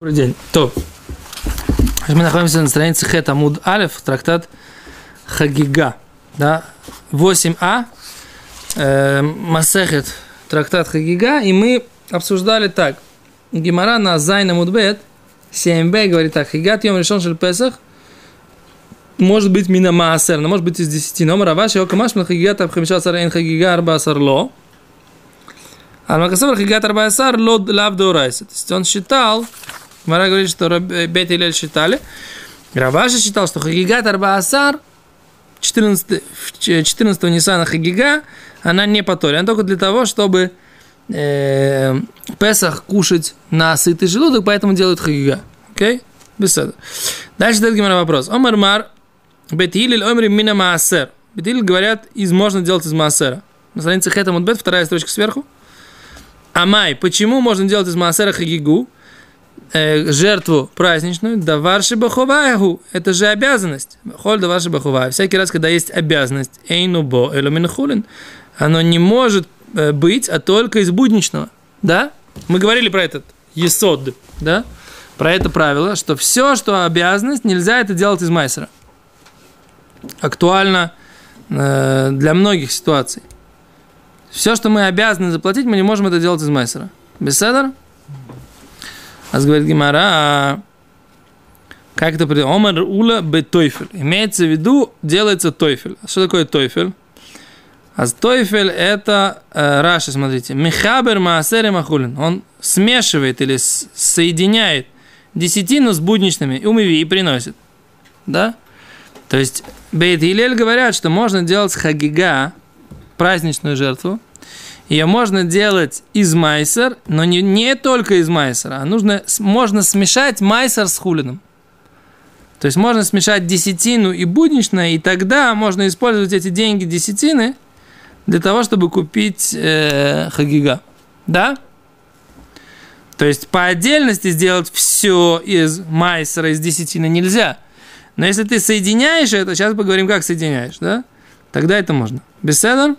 Добрый день. То. Мы находимся на странице Хет Амуд Алев, трактат Хагига. Да? 8а. Э, Масехет, трактат Хагига. И мы обсуждали так. Гимара на Зайна Мудбет 7б говорит так. Хагигат Йом решен шель Песах может быть мина маасер, но может быть из 10. Но Раваши Окамаш Хагигат Абхамиша Сарейн Хагига Арба Сарло. А Макасавр Хагигат Арба Сар Лод Лав Дорайса. То есть он считал, Мара говорит, что Бет и Лель считали. Раваша считал, что Хагигат Арбаасар 14, 14 Ниссана Хагига, она не по. Она только для того, чтобы э, Песах кушать на сытый желудок, поэтому делают Хагига. Окей? Okay? Беседа. Дальше дает Гимара вопрос. Омар Мар Бетилиль Омри Мина Маасер. Бетилиль говорят, из можно делать из Маасера. На странице Хетам Бет, вторая строчка сверху. Амай, почему можно делать из Маасера Хагигу? Э, жертву праздничную, да варши бахуваягу, это же обязанность. Холь да варши бахувая. Всякий раз, когда есть обязанность, эйну бо эломинхулин, оно не может э, быть, а только из будничного. Да? Мы говорили про этот есод, да? Про это правило, что все, что обязанность, нельзя это делать из майсера. Актуально э, для многих ситуаций. Все, что мы обязаны заплатить, мы не можем это делать из майсера. Беседер? А говорит Гимара, как это придет? Омар ула бетойфель. Имеется в виду, делается тойфель. Что такое тойфель? А тойфель это э, Раши, смотрите. Михабер маасер махулин. Он смешивает или соединяет десятину с будничными и умиви и приносит. Да? То есть Бейт Илель говорят, что можно делать хагига, праздничную жертву, ее можно делать из майсер, но не, не только из майсера, а нужно, можно смешать майсер с хулином. То есть можно смешать десятину и будничное, и тогда можно использовать эти деньги десятины для того, чтобы купить э, хагига. Да? То есть по отдельности сделать все из майсера, из десятины нельзя. Но если ты соединяешь это, сейчас поговорим, как соединяешь, да? Тогда это можно. Беседа?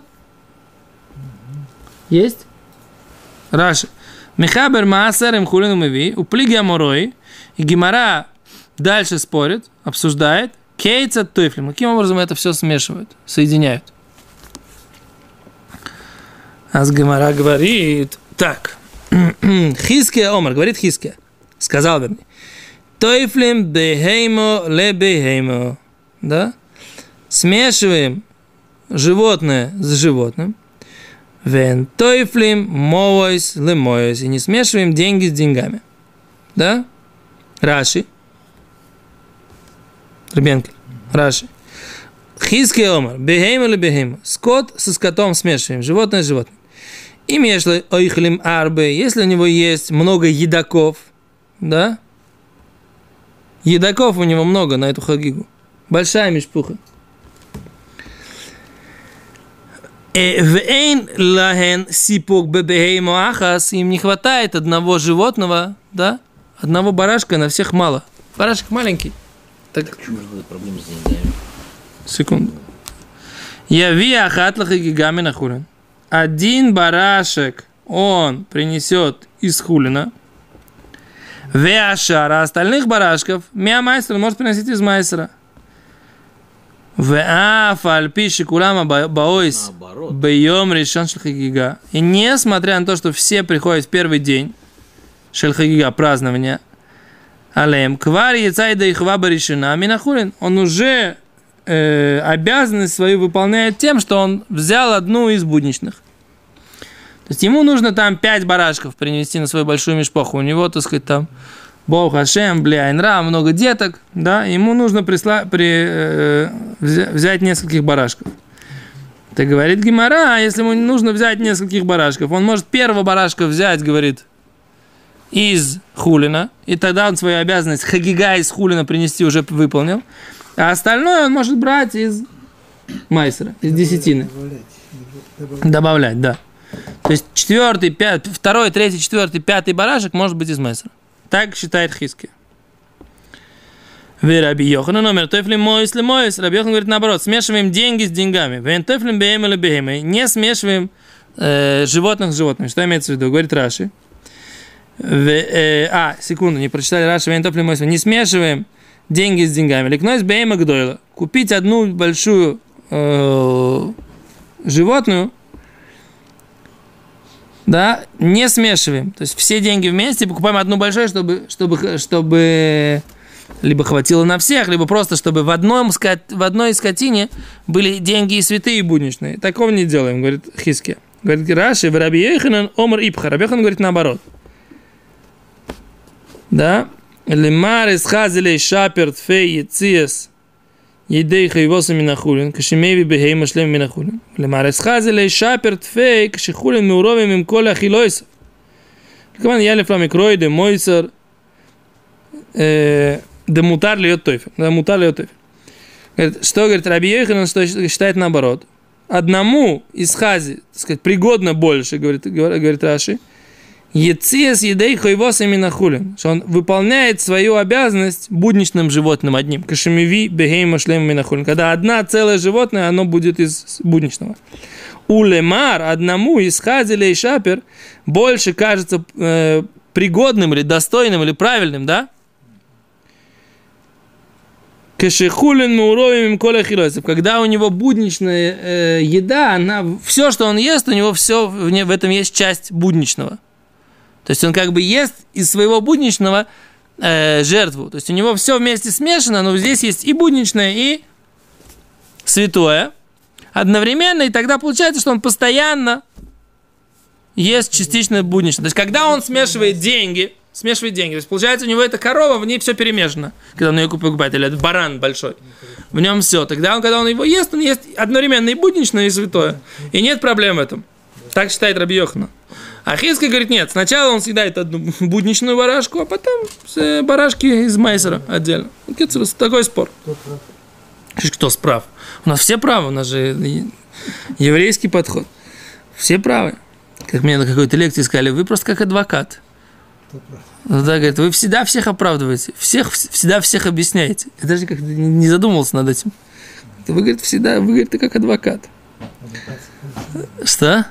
Есть? Раши. Михабер Маасер им хулину миви, у плиги аморой, и Гимара дальше спорит, обсуждает, кейца туфлим. Каким образом это все смешивают, соединяют? Аз Гимара говорит, так, Хиския Омар, говорит Хиския, сказал вернее, Тойфлим бехеймо ле бехеймо. Да? Смешиваем животное с животным – Вен тойфлим моойс лемойс. И не смешиваем деньги с деньгами. Да? Раши. Ребенки. Раши. Хиски омар. Бехейм или бехейм. Скот со скотом смешиваем. Животное с животным. И между ойхлим арбы. Если у него есть много едоков, да? Едоков у него много на эту хагигу. Большая мешпуха. Вейн лахен сипок бебехеймо ахас, им не хватает одного животного, да, одного барашка на всех мало. Барашек маленький. Так, так почему же будут проблемы с деньгами? Секунду. Я ви ахатлаха гигами на хулин. Один барашек он принесет из хулина. Веашара остальных барашков мия майстер может приносить из майстера. Бейом решен Шельхагига. И несмотря на то, что все приходят в первый день Шельхагига, празднования, Алем, квар яйцайда и хваба решена, минахулин, он уже э, обязанность свою выполняет тем, что он взял одну из будничных. То есть ему нужно там пять барашков принести на свою большую мешпоху. У него, так сказать, там Бог Хашем, Бляйнра, много деток, да, ему нужно присла, при, э, взять нескольких барашков. Ты говорит Гимара, а если ему нужно взять нескольких барашков, он может первого барашка взять, говорит, из хулина, и тогда он свою обязанность хагига из хулина принести уже выполнил, а остальное он может брать из майсера, из десятины. Добавлять, добавлять да. То есть четвертый, пятый, второй, третий, четвертый, пятый барашек может быть из майсера. Так считает Хиски. Вы Раби Йохан номер тофлим моис ли моис. Раби Йохан говорит наоборот, смешиваем деньги с деньгами. Вен тофлим беем или беем. Не смешиваем э, животных с животными. Что имеется в виду? Говорит Раши. В, э, а, секунду, не прочитали Раша, Вен Топли Мойсва. Не смешиваем деньги с деньгами. Ликнойс Бейма Гдойла. Купить одну большую э, животную, да, не смешиваем. То есть все деньги вместе, покупаем одну большую, чтобы, чтобы, чтобы либо хватило на всех, либо просто, чтобы в, одном, в одной скотине были деньги и святые, и будничные. Такого не делаем, говорит Хиске. Говорит Раши, в Раби Еханан, Омар Ипха. Раби говорит наоборот. Да? Лемар из хазилей шапер тфей яциес Едей хайвоса минахулин, кашемеви бехей машлем минахулин. Лемаресха зелей шапер тфей, кашехулин меуровим им коля хилойс. Кман ялев ламикрой де мойсер, де мутар льет тойфер. Да, мутар льет тойфер. Говорит, что, говорит, Раби Йоханан, что считает наоборот. Одному из хази, так сказать, пригодно больше, говорит, говорит Раши, Ециес едей хойвос минахулин, что он выполняет свою обязанность будничным животным одним. Кашемиви бегейма шлем минахулин. Когда одна целое животное, оно будет из будничного. У лемар одному из хазиля и шапер больше кажется э, пригодным или достойным или правильным, да? Кашехулин муровим коля хилосов. Когда у него будничная э, еда, она, все, что он ест, у него все, в, в этом есть часть будничного. То есть он как бы ест из своего будничного э, жертву. То есть у него все вместе смешано, но здесь есть и будничное, и святое одновременно, и тогда получается, что он постоянно ест частично будничное. То есть когда он смешивает деньги, смешивает деньги. То есть, получается, у него эта корова, в ней все перемешано, когда он ее покупает, или этот баран большой. В нем все. Тогда он, когда он его ест, он ест одновременно и будничное, и святое. И нет проблем в этом. Так считает Раби Йохана. А Хиска говорит, нет, сначала он съедает одну будничную барашку, а потом барашки из майсера отдельно. Такой спор. Кто справ? У нас все правы, у нас же еврейский подход. Все правы. Как мне на какой-то лекции сказали, вы просто как адвокат. Ну, да, говорит, вы всегда всех оправдываете, всех, всегда всех объясняете. Я даже как-то не задумывался над этим. Вы, говорит, всегда, вы, говорит, как адвокат. Что?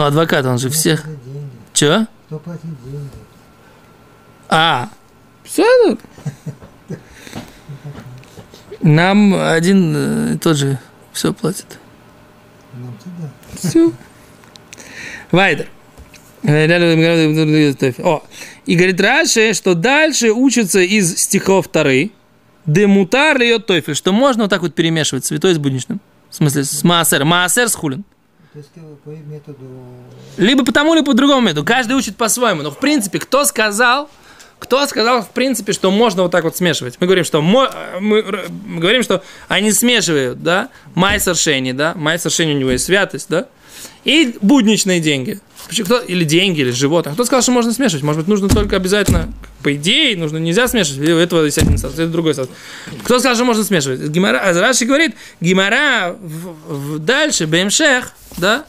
Ну, адвокат, он же всех... Че? Кто платит деньги? А, все. Нам один э, тот же все платит. Нам туда. Все. Вайдер. О, и говорит Раши, что дальше учится из стихов Тары, демутар льет тойфель, что можно вот так вот перемешивать святой с будничным. В смысле, с маасер. Маасер с хулин. Методу... Либо по тому, либо по другому методу. Каждый учит по-своему. Но в принципе, кто сказал, кто сказал, в принципе, что можно вот так вот смешивать? Мы говорим, что мы, мы говорим, что они смешивают, да, майсер шени, да, майсер шени у него есть святость, да, и будничные деньги. Кто, или деньги, или животных. Кто сказал, что можно смешивать? Может быть, нужно только обязательно, по идее, нужно, нельзя смешивать. У этого есть один статус, это другой статус. Кто сказал, что можно смешивать? Гимара, а Раши говорит, Гимара в, в, дальше, Бемшех, да,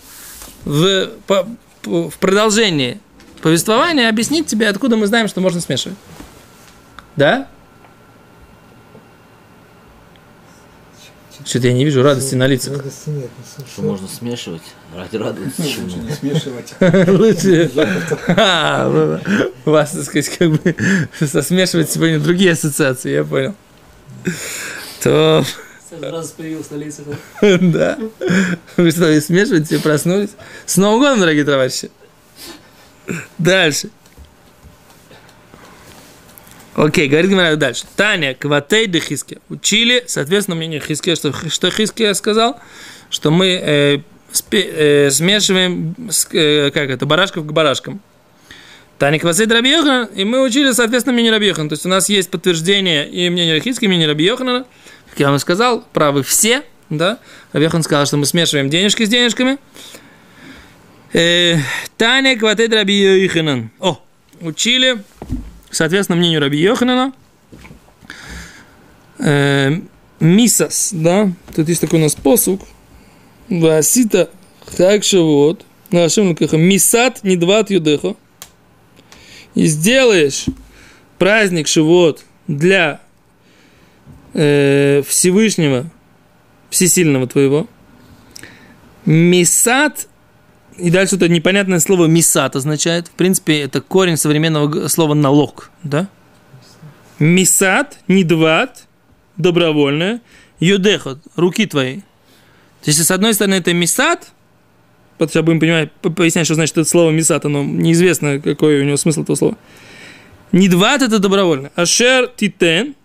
в, по, по, в продолжении повествования объяснит тебе, откуда мы знаем, что можно смешивать. Да? Что-то я не вижу радости на лицах. Радости нет. Ну, что можно смешивать? Ради радости. Лучше не смешивать. Лучше. А, у вас, так сказать, как бы смешивать сегодня другие ассоциации, я понял. То... Сразу появился на лицах. Да. Вы что, смешиваете, проснулись? С Новым годом, дорогие товарищи. Дальше. Окей, говорит Гимара дальше. Таня, Кватей де Хиске. Учили, соответственно, мнение Хиске, что, что Хиске сказал, что мы э, спе, э, смешиваем, э, как это, барашков к барашкам. Таня Кватей де Рабиохан, и мы учили, соответственно, мнение Рабиохан. То есть у нас есть подтверждение и мнение Хиске, и мнение Рабиохана. Как я вам сказал, правы все, да. Рабиохан сказал, что мы смешиваем денежки с денежками. Э, Таня Кватей де Рабиоханан. О, учили Соответственно, мнению Раби Йоханана, э, Мисас, да, тут есть такой у нас посук, Васита Хак Шавуот, Нашим Мисат Нидват Юдеха, и сделаешь праздник Шивот для э, Всевышнего, Всесильного твоего, Мисат И дальше это непонятное слово «мисат» означает. В принципе, это корень современного слова «налог». Да? Мисат, недват, добровольное. Юдехот, руки твои. То есть, с одной стороны, это мисат, вот сейчас будем понимать, по- пояснять, что значит это слово мисат, оно неизвестно, какой у него смысл этого слова. Недват это добровольно. Ашер титен,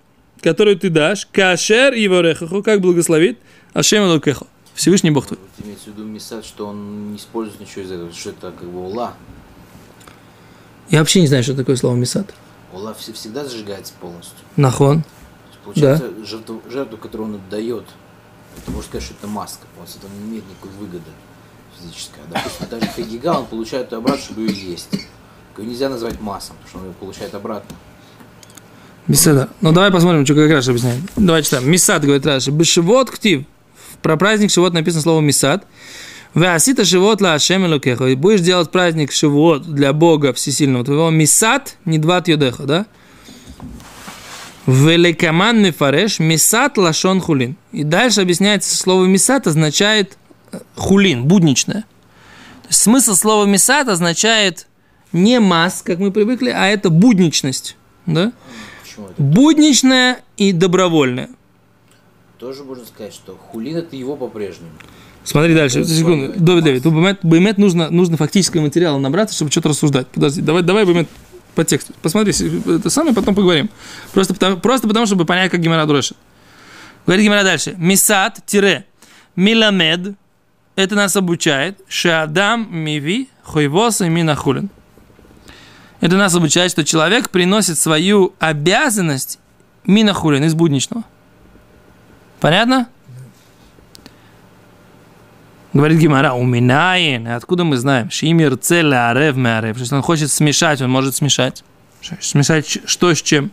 который ты дашь, кашер его рехаху, как благословит, ашем элокехо. Всевышний Бог твой. Имеется в виду Мисад, что он не использует ничего из этого, что это как бы ула. Я вообще не знаю, что такое слово мисат. Ула вс- всегда зажигается полностью. Нахон. Получается, жертву, жертву, которую он отдает, это можно сказать, что это маска, потому что это не имеет никакой выгоды физической. А, допустим, даже Хагига, он получает ее обратно, чтобы ее есть. Ее нельзя назвать מס ом, потому что он ее получает обратно. Беседа. Ну давай посмотрим, что как Раши объясняет. Давай читаем. מסת, говорит Раши. בשבועות כתיב. Про праздник Шавуот написано слово מסת. ועשית שבועות לה׳ אלוקיך. И будешь делать праздник Шавуот для Бога Всесильного твоего. מסת נדבת ידך, да? ולקמן מפרש מסת לשון חולין. И дальше объясняется, слово מסת означает э, חולין, будничное. Смысл слова мисат означает не масс, как мы привыкли, а это будничность. Да? Будничное и добровольное. Тоже можно сказать, что хулин это его по-прежнему. Смотри дальше, секунду. Давид, Давид, Баймет, Баймет нужно, нужно фактического материала набраться, чтобы что-то рассуждать. Подожди, давай, давай Баймет по тексту. Посмотри, это самое, потом поговорим. Просто потому, просто потому чтобы понять, как Гимара дрожит. Говорит Гимара дальше. Мисат, тире, миламед, это нас обучает, шеадам миви, хойвоса минахулин. Это нас обучает, что человек приносит свою обязанность минахулин из будничного. Понятно? Говорит Гимара, у Минаин, откуда мы знаем? Шимир целя арев меарев. Если он хочет смешать, он может смешать. Смешать что с чем?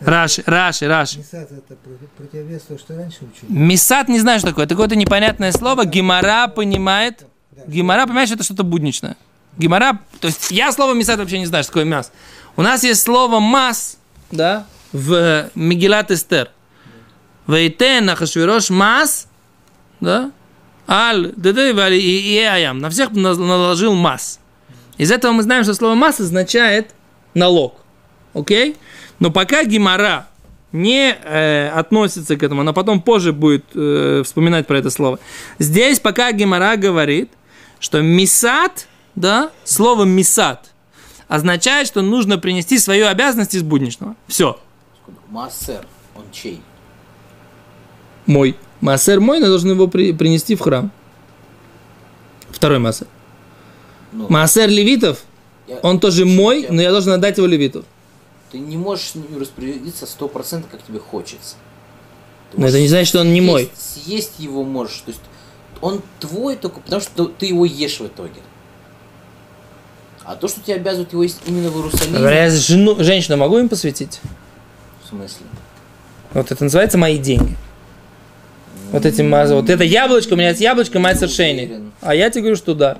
Раши, Раши, Раши. Мисат это про- противовес то, что раньше учили. Мисат не знаю, что такое. Это какое-то непонятное слово. Гимара понимает. Гимара понимает, что это что-то будничное. Гимара, то есть я слово мисат вообще не знаю, что такое мяс. У нас есть слово мас, да, в Мегилат Эстер. Вейтен Ахашвирош мас, да, аль, ДД, вали и аям. На всех на- наложил мас. Из этого мы знаем, что слово мас означает налог. Окей? Но пока Гимара не э, относится к этому, она потом позже будет э, вспоминать про это слово. Здесь пока Гимара говорит, что мисат, да, слово мисат означает, что нужно принести свою обязанность из будничного. Все. Массер, он чей? Мой. Массер мой, но должен его при- принести в храм. Второй массер. Ну, Массер левитов, я- он тоже мой, но я должен отдать его левиту. Ты не можешь с ним распорядиться сто процентов, как тебе хочется. Ты Но это не значит, что он не мой. съесть- Съесть его можешь. То есть он твой только потому, что ты его ешь в итоге. А то, что тебя обязывают его есть именно в Иерусалиме, Говоря, я жену, женщину могу им посвятить? в смысле? Вот это называется мои деньги. Вот эти мазы. Вот это яблочко, у меня есть яблочко, мать совершение. уверен. А я тебе говорю, что да.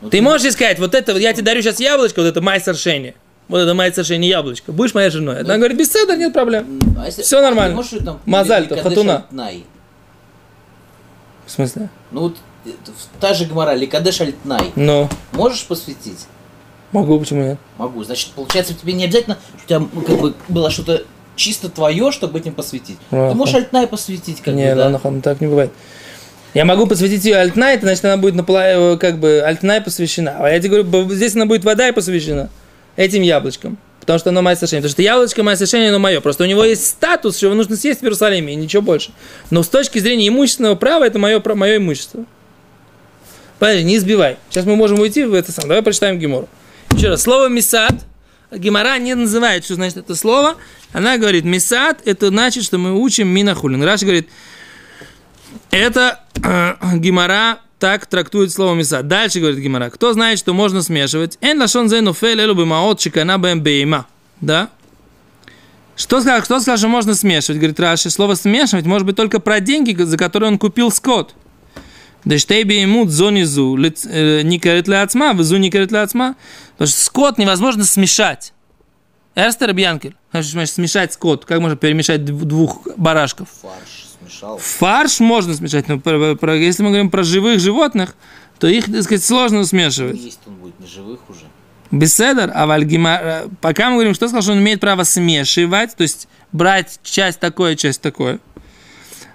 Ну, Ты можешь сказать, вот это, вот я тебе дарю сейчас яблочко, вот это май совершение. Вот это май совершение яблочко. Будешь моей женой. Она говорит, без седа нет проблем. А если- Всё а нормально. ты можешь там Мазаль-то, хатуна. В смысле? Ну вот та же Гмара, Ликадеш Альтнай. Ну, Можешь посвятить? могу, почему нет? Могу. Значит, получается, тебе не обязательно, что у тебя ну, как бы было что-то чисто твое, чтобы этим посвятить. Ага. Ты можешь Альтнай посвятить, как не, бы, да? ладно, ладно, так не бывает. Я могу посвятить ее альтнай, это значит, она будет на пола- как бы альтнай посвящена. А я тебе говорю, здесь она будет вода и посвящена этим яблочком. Потому что оно мое совершение. Потому что яблочко мое совершение, оно мое. Просто у него есть статус, что его нужно съесть в Иерусалиме, и ничего больше. Но с точки зрения имущественного права, это мое, мое имущество. Подожди, не избивай. Сейчас мы можем уйти в это самое. Давай прочитаем Гемору. Еще раз. Слово «мисад» Гемора не называет, что значит это слово. Она говорит, «мисад» — это значит, что мы учим минахулин. Раши говорит, это э, Гимара так трактует слово миса. Дальше говорит Гимара. Кто знает, что можно смешивать? Эн лашон зейну фель элу бимаот шикана бэм бейма. Да? Что сказал, кто сказал, что можно смешивать? Говорит Раши, слово смешивать может быть только про деньги, за которые он купил скот. Что ему зонизу не корит для отсма, везу не корит для отсма. Потому что скот невозможно смешать. Эрстер Бьянкель. Смешать скот. Как можно перемешать дв- двух барашков? Фарш смешал. Фарш можно смешать, но про- про- если мы говорим про живых животных, то их, так сказать, сложно смешивать. Есть он будет неживых уже. Беседер, а вальгима... Пока мы говорим, что сказал, что он имеет право смешивать, то есть брать часть такое, часть такое.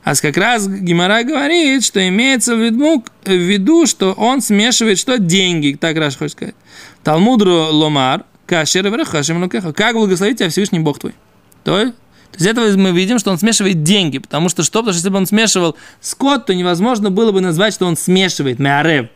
А как раз Гимара говорит, что имеется в виду, в виду, что он смешивает что? Деньги, так Раш хочет сказать. Талмудру ломар, кашер врахашим лукеха. Как благословить тебя Всевышний Бог твой? То есть, то этого мы видим, что он смешивает деньги, потому что что? Потому что если бы он смешивал скот, то невозможно было бы назвать, что он смешивает меарев.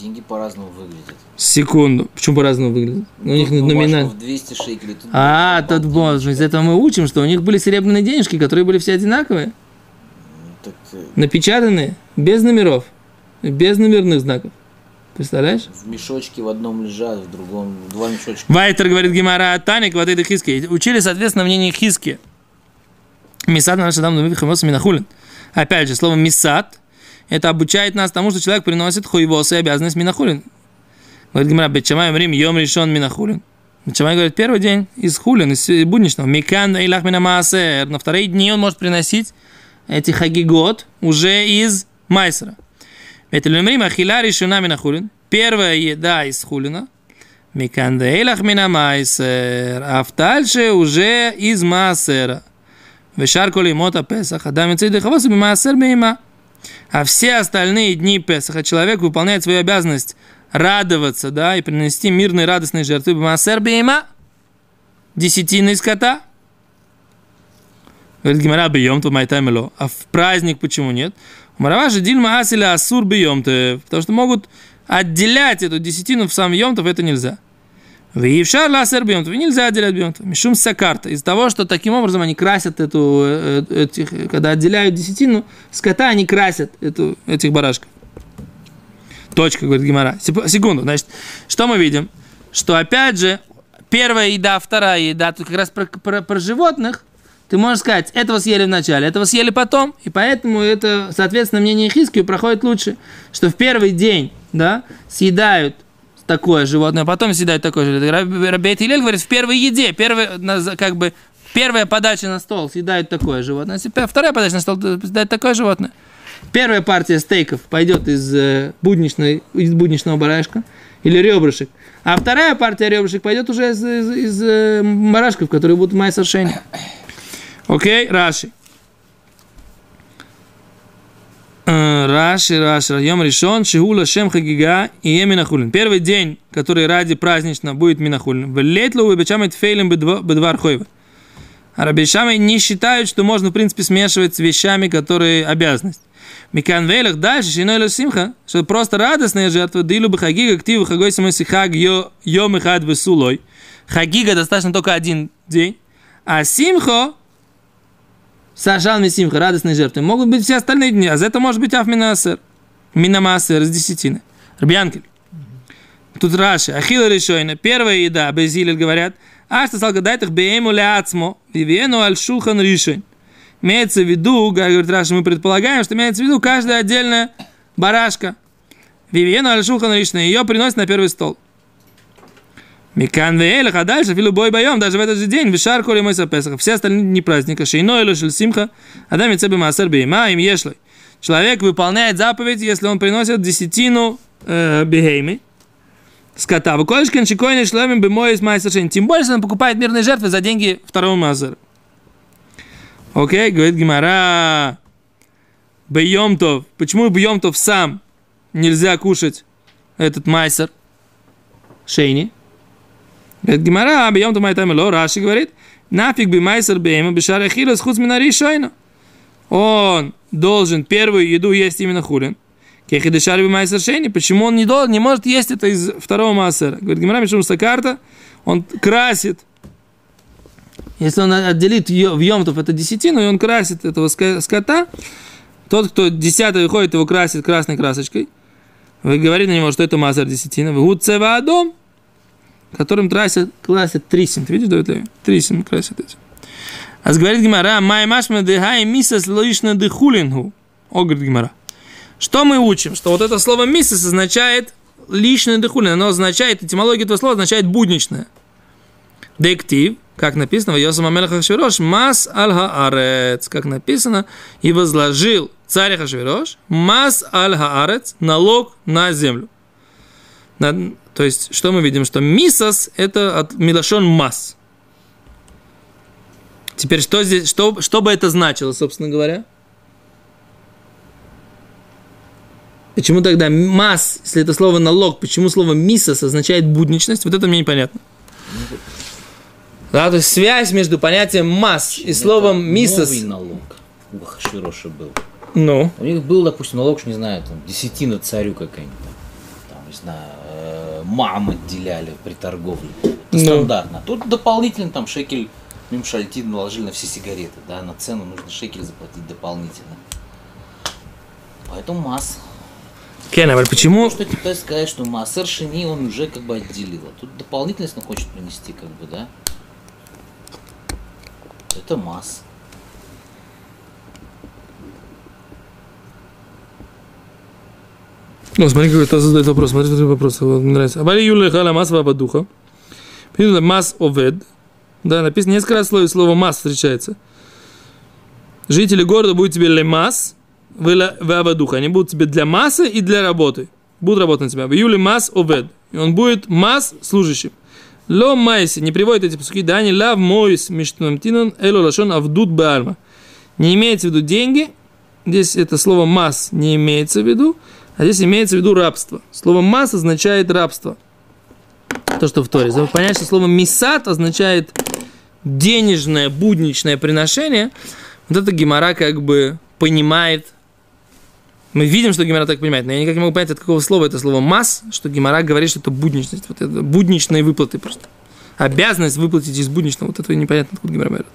Деньги по-разному выглядят. Секунду. Почему по-разному выглядит? У них номинально. бумажка в 200 шекелей. Тут А, тот бонус. Из этого мы учим, что у них были серебряные денежки, которые были все одинаковые, Ну, Так, напечатанные, без номеров, без номерных знаков. Представляешь? в мешочке в одном лежат, в другом два мешочка. Вайтер говорит Гимара Таник, вот это Хиски. Учили, соответственно, мнение Хиски. Мисад наш Адам Думит Хамос Минахулин. Опять же, слово Мисад это обучает нас тому, что человек приносит хуевосы и обязанность Минахулин. Говорит Гимара, Бетчамай Мрим Йом Ришон Минахулин. Бетчамай говорит, первый день из хулин, из будничного. Микан Эйлах Минамаасер. На вторые дни он может приносить эти хагигот уже из Майсера. Это Лемрим Ахиля Ришуна Минахулин. Первая еда из хулина. Микандейлах Минамайсер. А дальше уже из Маасера. Вешар коли мота Песах. Адам и хавосы Маасер Бейма. А все остальные дни Песаха человек выполняет свою обязанность радоваться, да, и принести мирные радостные жертвы. Маасер Бейма. Десятины скота. Говорит Гимара бьем то майтаймело. А в праздник почему нет? Мараважа дильма асиля асур бьем Потому что могут отделять эту десятину в сам Йомтов, это нельзя. В Евшар ласер бьемтов, нельзя отделять бьемтов. Мишум сакарта. Из-за того, что таким образом они красят эту, э, этих, когда отделяют десятину, скота они красят эту, этих барашков. Точка, говорит Гимара. Секунду, значит, что мы видим? Что опять же, первая еда, вторая еда, тут как раз про, про, про животных, ты можешь сказать, этого съели в начале, этого съели потом, и поэтому это, соответственно, мнение Хискию проходит лучше, что в первый день, да, съедают такое животное, потом съедают такое животное. Рабейт Илель говорит, в первой еде, первый, как бы, первая подача на стол съедают такое животное, вторая подача на стол съедают такое животное. Первая партия стейков пойдет из, э, будничной, из будничного барашка или ребрышек, а вторая партия ребрышек пойдет уже из, из, из э, барашков, которые будут майсер шейни. Окей, Раши. Раши, Раши, Йом решен, Шигула Шем Хагига и Еминахулин. Первый день, который ради празднично будет Минахулин. В Летлу вы бечамет фейлем бедвар хойва. А рабишамы не считают, что можно, в принципе, смешивать с вещами, которые обязанность. Микан вейлах дальше, шиной симха, что просто радостная жертва, дилу бы хагига, ктиву хагой самоси хаг йом и хад весулой. Хагига достаточно только один день, а симхо Сажал Мисимха, радостные жертвы. Могут быть все остальные дни, а за это может быть Афминасер. Минамасер с десятины. Рабьянкель. Тут Раши. Ахила решойна. Первая еда, Безилель говорят. А что их беему ляцмо. Вивену аль шулхан решойн. Имеется в виду, говорит Раши, мы предполагаем, что имеется в виду каждая отдельная барашка. Вивену аль шулхан решойн. Ее приносят на первый стол. Микан веэлах, а дальше, филу бой боем, даже в этот же день, вишар коли мой Песаха, все остальные дни праздника, шейно или симха, адам цеби маасер бейма, им ешлой. Человек выполняет заповедь, если он приносит десятину э, бейми, скота. Выколешкин шикойный шлемим бы мой из майсер Тем более, если он покупает мирные жертвы за деньги второго маасера. Окей, говорит Гимара, бейомтов. Почему бейомтов сам нельзя кушать этот майсер? Шейни. Говорит Гимара, бьем то майтам ло, Раши говорит, нафиг бы майсер бейма бешар ахила с хузминари шойна. Он должен первую еду есть именно хулин. Кехи дешар бы майсер шейни. Почему он не, должен, не может есть это из второго массера? Говорит Гимара, мишум карта, он красит. Если он отделит в Йомтов это десятину, и он красит этого скота, тот, кто десятый выходит, его красит красной красочкой, вы говорите на него, что это массер десятина. Вы гуцева адом, которым красят, красят трисин. Ты видишь, Давид Леви? Трисин красят эти. А говорит Гимара, май машма дыхай мисас лоишна дыхулингу. О, говорит Гимара. Что мы учим? Что вот это слово мисас означает личное дыхулин. Оно означает, этимология этого слова означает будничное. Дектив, как написано, Йосам Амелах Хашвирош, мас аль хаарец, как написано, и возложил царь Хашвирош, мас аль хаарец, налог на землю. То есть, что мы видим? Что мисас – это от милашон мас. Теперь, что здесь, что, что бы это значило, собственно говоря? Почему тогда мас, если это слово налог, почему слово мисас означает будничность? Вот это мне непонятно. Да, то есть связь между понятием масс и словом мисас. Новый налог у Хашвироша был. Ну, У них был, допустим, налог, не знаю, там, десятина царю какая-нибудь. Там, там, не знаю, мам отделяли при торговле. Это Ну. стандартно. Тут дополнительно там шекель мимшальтин наложили на все сигареты, да, на цену нужно шекель заплатить дополнительно. Поэтому масс. Кен, а почему? Что пытаешься сказать, что массер шини он уже как бы отделил. А тут дополнительность он хочет принести, как бы, да? Это масс. Ну, смотри, какой кто задает вопрос. Смотри, смотри вопрос. Мне нравится. Абали юля хала мас духа. Видно, мас овед. Да, написано несколько раз слово, слово мас встречается. Жители города будут тебе лемас, духа. Они будут тебе для массы и для работы. Будут работать на тебя. В июле мас овед. И он будет мас служащим. Ло майси. Не приводит эти пуски. Да, не лав мойс миштунамтинан эло лашон авдут баарма. Не имеется в виду деньги. Здесь это слово мас не имеется в виду. А здесь имеется в виду рабство. Слово масс означает рабство. То, что в Торе. Понять, что слово мисат означает денежное, будничное приношение. Вот это Гимара как бы понимает. Мы видим, что Гимара так понимает, но я никак не могу понять, от какого слова это слово масс, что Гимара говорит, что это будничность. Вот это будничные выплаты просто. Обязанность выплатить из будничного. Вот это непонятно, откуда Гимара берет.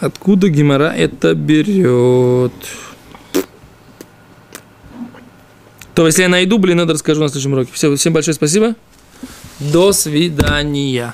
Откуда Гимара это берет? То, если я найду, блин, надо расскажу на следующем уроке. Все, всем большое спасибо. До свидания.